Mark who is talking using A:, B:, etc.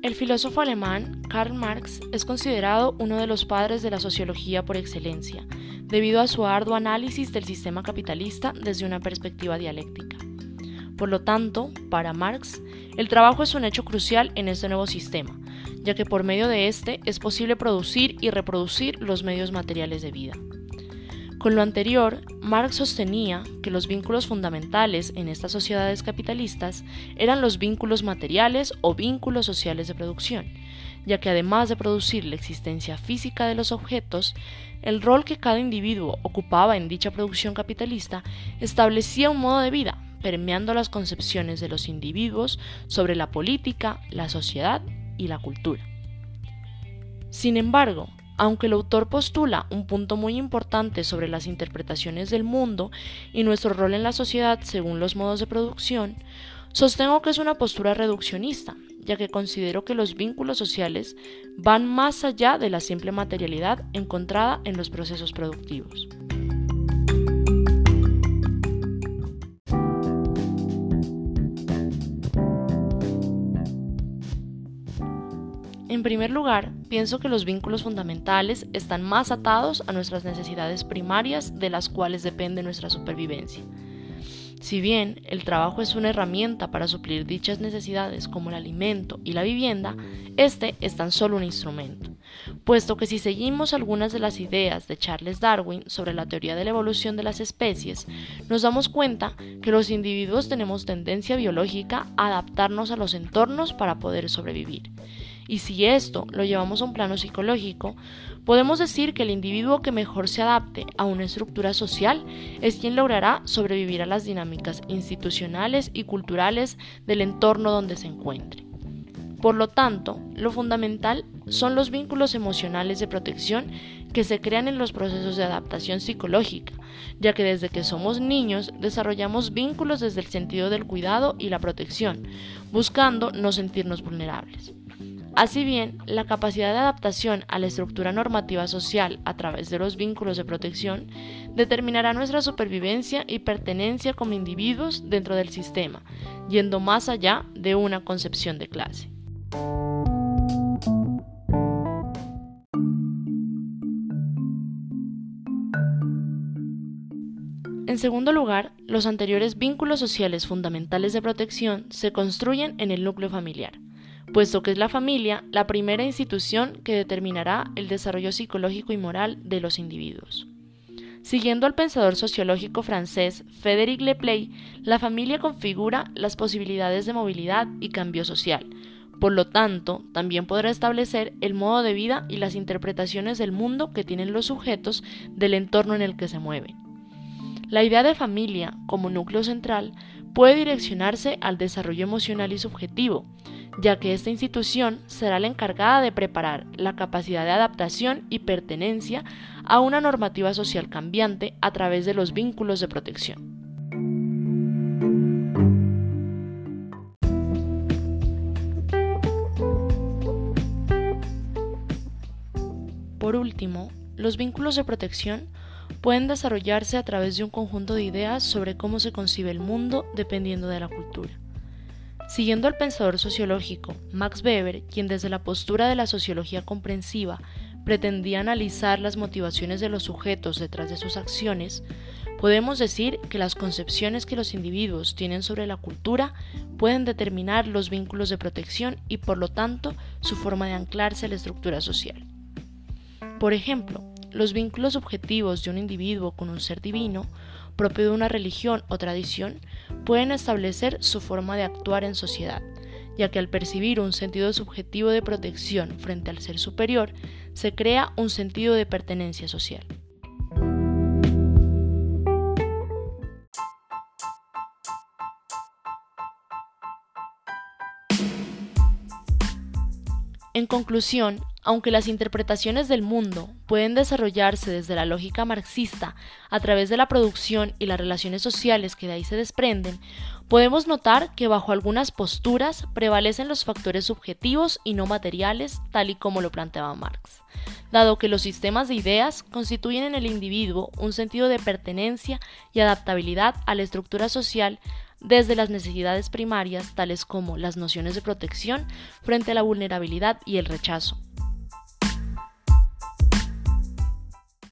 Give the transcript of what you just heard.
A: El filósofo alemán Karl Marx es considerado uno de los padres de la sociología por excelencia, debido a su arduo análisis del sistema capitalista desde una perspectiva dialéctica. Por lo tanto, para Marx, el trabajo es un hecho crucial en este nuevo sistema, ya que por medio de este es posible producir y reproducir los medios materiales de vida. Con lo anterior, Marx sostenía que los vínculos fundamentales en estas sociedades capitalistas eran los vínculos materiales o vínculos sociales de producción, ya que además de producir la existencia física de los objetos, el rol que cada individuo ocupaba en dicha producción capitalista establecía un modo de vida, permeando las concepciones de los individuos sobre la política, la sociedad y la cultura. Sin embargo, aunque el autor postula un punto muy importante sobre las interpretaciones del mundo y nuestro rol en la sociedad según los modos de producción, sostengo que es una postura reduccionista, ya que considero que los vínculos sociales van más allá de la simple materialidad encontrada en los procesos productivos. En primer lugar, pienso que los vínculos fundamentales están más atados a nuestras necesidades primarias de las cuales depende nuestra supervivencia. Si bien el trabajo es una herramienta para suplir dichas necesidades como el alimento y la vivienda, este es tan solo un instrumento, puesto que si seguimos algunas de las ideas de Charles Darwin sobre la teoría de la evolución de las especies, nos damos cuenta que los individuos tenemos tendencia biológica a adaptarnos a los entornos para poder sobrevivir y si esto lo llevamos a un plano psicológico, podemos decir que el individuo que mejor se adapte a una estructura social es quien logrará sobrevivir a las dinámicas institucionales y culturales del entorno donde se encuentre. Por lo tanto, lo fundamental son los vínculos emocionales de protección que se crean en los procesos de adaptación psicológica, ya que desde que somos niños desarrollamos vínculos desde el sentido del cuidado y la protección, buscando no sentirnos vulnerables. Así bien, la capacidad de adaptación a la estructura normativa social a través de los vínculos de protección determinará nuestra supervivencia y pertenencia como individuos dentro del sistema, yendo más allá de una concepción de clase. En segundo lugar, los anteriores vínculos sociales fundamentales de protección se construyen en el núcleo familiar puesto que es la familia la primera institución que determinará el desarrollo psicológico y moral de los individuos. Siguiendo al pensador sociológico francés Frédéric Leplay, la familia configura las posibilidades de movilidad y cambio social. Por lo tanto, también podrá establecer el modo de vida y las interpretaciones del mundo que tienen los sujetos del entorno en el que se mueven. La idea de familia como núcleo central puede direccionarse al desarrollo emocional y subjetivo, ya que esta institución será la encargada de preparar la capacidad de adaptación y pertenencia a una normativa social cambiante a través de los vínculos de protección. Por último, los vínculos de protección pueden desarrollarse a través de un conjunto de ideas sobre cómo se concibe el mundo dependiendo de la cultura. Siguiendo al pensador sociológico Max Weber, quien desde la postura de la sociología comprensiva pretendía analizar las motivaciones de los sujetos detrás de sus acciones, podemos decir que las concepciones que los individuos tienen sobre la cultura pueden determinar los vínculos de protección y por lo tanto su forma de anclarse a la estructura social. Por ejemplo, los vínculos subjetivos de un individuo con un ser divino propio de una religión o tradición, pueden establecer su forma de actuar en sociedad, ya que al percibir un sentido subjetivo de protección frente al ser superior, se crea un sentido de pertenencia social. En conclusión, aunque las interpretaciones del mundo pueden desarrollarse desde la lógica marxista a través de la producción y las relaciones sociales que de ahí se desprenden, podemos notar que bajo algunas posturas prevalecen los factores subjetivos y no materiales, tal y como lo planteaba Marx, dado que los sistemas de ideas constituyen en el individuo un sentido de pertenencia y adaptabilidad a la estructura social desde las necesidades primarias tales como las nociones de protección frente a la vulnerabilidad y el rechazo,